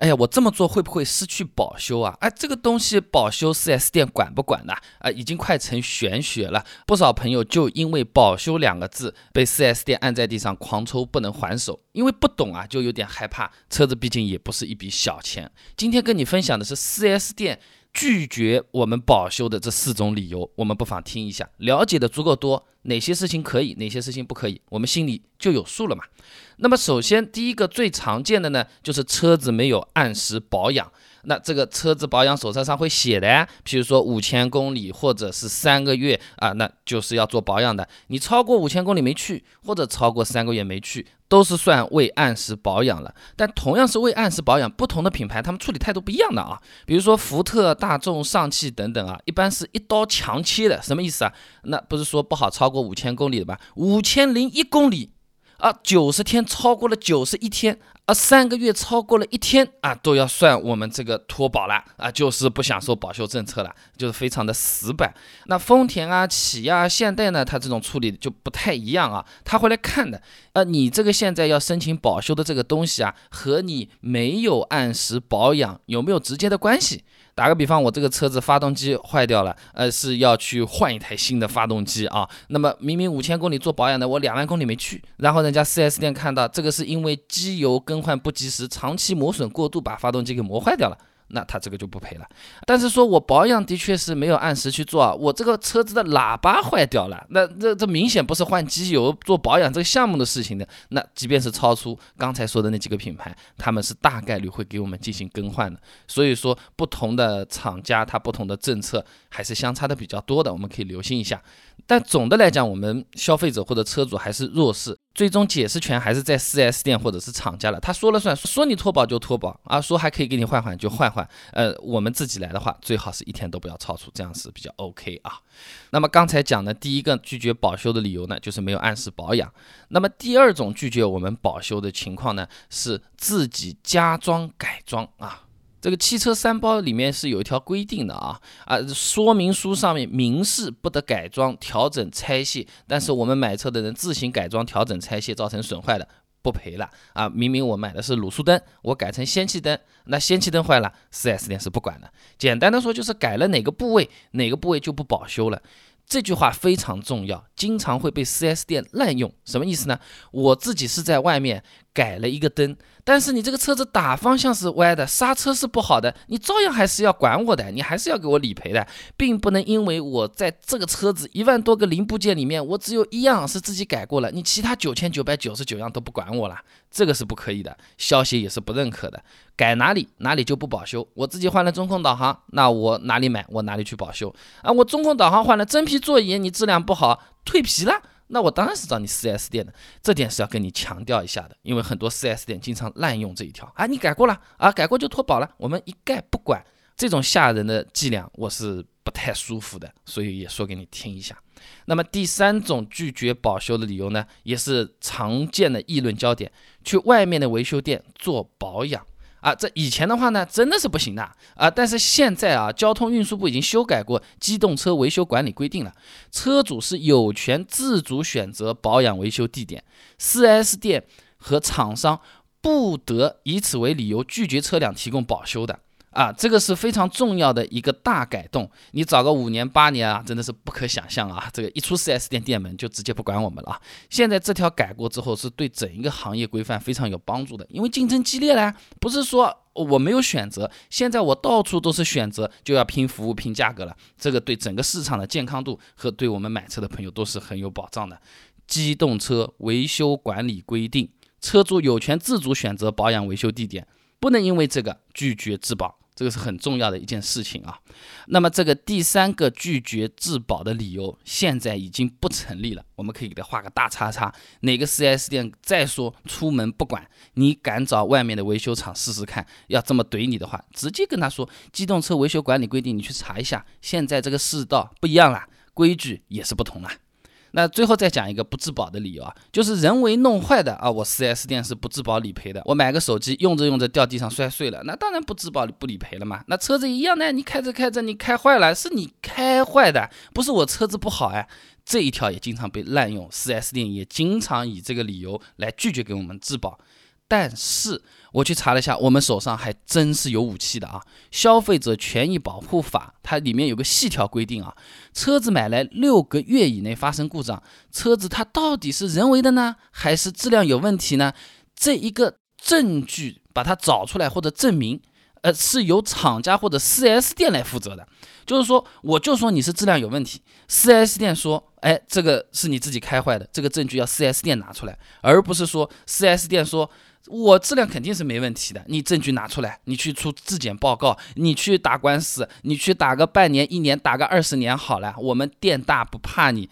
哎呀，我这么做会不会失去保修啊？哎，这个东西保修 4S 店管不管呢？啊，已经快成玄学了。不少朋友就因为保修两个字被 4S 店按在地上狂抽，不能还手。因为不懂啊，就有点害怕。车子毕竟也不是一笔小钱。今天跟你分享的是 4S 店。拒绝我们保修的这四种理由，我们不妨听一下，了解的足够多，哪些事情可以，哪些事情不可以，我们心里就有数了嘛。那么首先第一个最常见的呢，就是车子没有按时保养。那这个车子保养手册上会写的呀，譬如说五千公里或者是三个月啊，那就是要做保养的。你超过五千公里没去，或者超过三个月没去，都是算未按时保养了。但同样是未按时保养，不同的品牌他们处理态度不一样的啊。比如说福特、大众、上汽等等啊，一般是一刀强切的，什么意思啊？那不是说不好超过五千公里的吧？五千零一公里。啊，九十天超过了九十一天，三个月超过了一天，啊，都要算我们这个脱保了，啊，就是不享受保修政策了，就是非常的死板。那丰田啊、起亚、现代呢，它这种处理就不太一样啊，他会来看的，呃，你这个现在要申请保修的这个东西啊，和你没有按时保养有没有直接的关系？打个比方，我这个车子发动机坏掉了，呃，是要去换一台新的发动机啊。那么明明五千公里做保养的，我两万公里没去，然后人家 4S 店看到这个是因为机油跟更换不及时，长期磨损过度，把发动机给磨坏掉了。那他这个就不赔了，但是说我保养的确是没有按时去做，我这个车子的喇叭坏掉了，那这这明显不是换机油做保养这个项目的事情的，那即便是超出刚才说的那几个品牌，他们是大概率会给我们进行更换的，所以说不同的厂家它不同的政策还是相差的比较多的，我们可以留心一下。但总的来讲，我们消费者或者车主还是弱势，最终解释权还是在 4S 店或者是厂家了。他说了算，说你脱保就脱保啊，说还可以给你换换就换换。呃，我们自己来的话，最好是一天都不要超出，这样是比较 OK 啊。那么刚才讲的第一个拒绝保修的理由呢，就是没有按时保养。那么第二种拒绝我们保修的情况呢，是自己加装改装啊。这个汽车三包里面是有一条规定的啊啊，说明书上面明示不得改装、调整、拆卸，但是我们买车的人自行改装、调整、拆卸造成损坏的不赔了啊！明明我买的是卤素灯，我改成氙气灯，那氙气灯坏了，4S 店是不管的。简单的说就是改了哪个部位，哪个部位就不保修了。这句话非常重要，经常会被 4S 店滥用。什么意思呢？我自己是在外面。改了一个灯，但是你这个车子打方向是歪的，刹车是不好的，你照样还是要管我的，你还是要给我理赔的，并不能因为我在这个车子一万多个零部件里面，我只有一样是自己改过了，你其他九千九百九十九样都不管我了，这个是不可以的，消协也是不认可的，改哪里哪里就不保修。我自己换了中控导航，那我哪里买我哪里去保修啊？我中控导航换了真皮座椅，你质量不好，蜕皮了。那我当然是找你 4S 店的，这点是要跟你强调一下的，因为很多 4S 店经常滥用这一条啊，你改过了啊，改过就脱保了，我们一概不管，这种吓人的伎俩我是不太舒服的，所以也说给你听一下。那么第三种拒绝保修的理由呢，也是常见的议论焦点，去外面的维修店做保养。啊，这以前的话呢，真的是不行的啊！但是现在啊，交通运输部已经修改过机动车维修管理规定了，车主是有权自主选择保养维修地点，4S 店和厂商不得以此为理由拒绝车辆提供保修的。啊，这个是非常重要的一个大改动。你找个五年八年啊，真的是不可想象啊！这个一出 4S 店店门就直接不管我们了。现在这条改过之后，是对整一个行业规范非常有帮助的，因为竞争激烈了，不是说我没有选择，现在我到处都是选择，就要拼服务、拼价格了。这个对整个市场的健康度和对我们买车的朋友都是很有保障的。机动车维修管理规定，车主有权自主选择保养维修地点，不能因为这个拒绝质保。这个是很重要的一件事情啊，那么这个第三个拒绝质保的理由现在已经不成立了，我们可以给他画个大叉叉。哪个 4S 店再说出门不管，你敢找外面的维修厂试试看，要这么怼你的话，直接跟他说，机动车维修管理规定，你去查一下，现在这个世道不一样了，规矩也是不同了。那最后再讲一个不质保的理由啊，就是人为弄坏的啊，我 4S 店是不质保理赔的。我买个手机用着用着掉地上摔碎了，那当然不质保不理赔了嘛。那车子一样的，你开着开着你开坏了，是你开坏的，不是我车子不好哎。这一条也经常被滥用，4S 店也经常以这个理由来拒绝给我们质保。但是我去查了一下，我们手上还真是有武器的啊！消费者权益保护法它里面有个细条规定啊，车子买来六个月以内发生故障，车子它到底是人为的呢，还是质量有问题呢？这一个证据把它找出来或者证明。呃，是由厂家或者 4S 店来负责的，就是说，我就说你是质量有问题，4S 店说，哎，这个是你自己开坏的，这个证据要 4S 店拿出来，而不是说 4S 店说我质量肯定是没问题的，你证据拿出来，你去出质检报告，你去打官司，你去打个半年、一年，打个二十年好了，我们店大不怕你。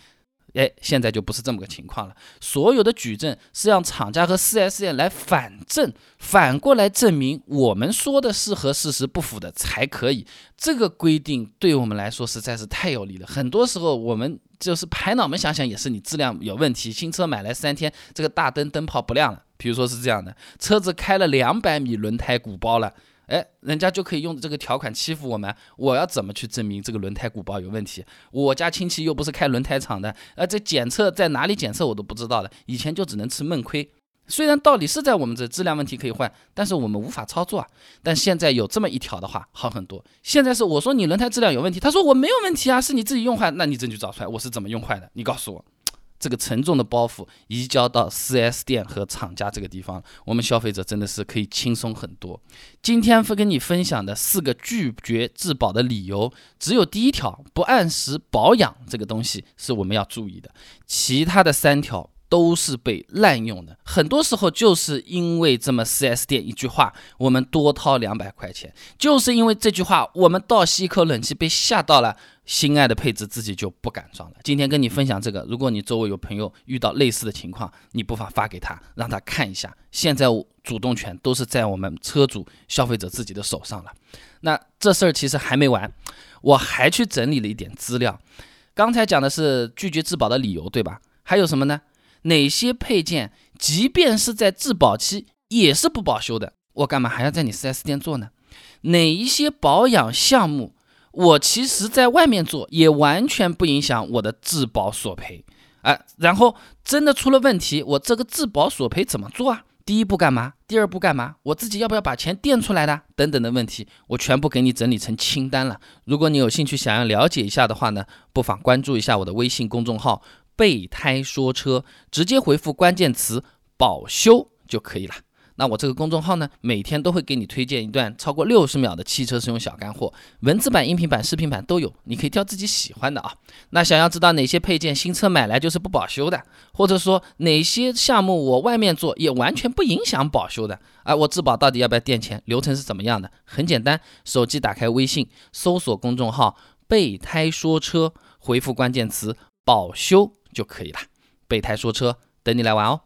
哎，现在就不是这么个情况了。所有的举证是让厂家和 4S 店来反证，反过来证明我们说的是和事实不符的才可以。这个规定对我们来说实在是太有利了。很多时候我们就是拍脑门想想，也是你质量有问题。新车买来三天，这个大灯灯泡不亮了，比如说是这样的，车子开了两百米，轮胎鼓包了。哎，人家就可以用这个条款欺负我们，我要怎么去证明这个轮胎鼓包有问题？我家亲戚又不是开轮胎厂的，呃，这检测在哪里检测我都不知道的，以前就只能吃闷亏。虽然道理是在我们这质量问题可以换，但是我们无法操作啊。但现在有这么一条的话，好很多。现在是我说你轮胎质量有问题，他说我没有问题啊，是你自己用坏，那你证据找出来，我是怎么用坏的？你告诉我。这个沉重的包袱移交到 4S 店和厂家这个地方，我们消费者真的是可以轻松很多。今天分跟你分享的四个拒绝质保的理由，只有第一条不按时保养这个东西是我们要注意的，其他的三条。都是被滥用的，很多时候就是因为这么 4S 店一句话，我们多掏两百块钱，就是因为这句话，我们倒吸一口冷气被吓到了，心爱的配置自己就不敢装了。今天跟你分享这个，如果你周围有朋友遇到类似的情况，你不妨发给他，让他看一下。现在主动权都是在我们车主消费者自己的手上了。那这事儿其实还没完，我还去整理了一点资料。刚才讲的是拒绝质保的理由，对吧？还有什么呢？哪些配件，即便是在质保期也是不保修的，我干嘛还要在你 4S 店做呢？哪一些保养项目，我其实在外面做也完全不影响我的质保索赔啊。然后真的出了问题，我这个质保索赔怎么做啊？第一步干嘛？第二步干嘛？我自己要不要把钱垫出来的？等等的问题，我全部给你整理成清单了。如果你有兴趣想要了解一下的话呢，不妨关注一下我的微信公众号。备胎说车，直接回复关键词“保修”就可以了。那我这个公众号呢，每天都会给你推荐一段超过六十秒的汽车使用小干货，文字版、音频版、视频版都有，你可以挑自己喜欢的啊。那想要知道哪些配件新车买来就是不保修的，或者说哪些项目我外面做也完全不影响保修的，啊，我质保到底要不要垫钱，流程是怎么样的？很简单，手机打开微信，搜索公众号“备胎说车”，回复关键词“保修”。就可以了。备胎说车，等你来玩哦。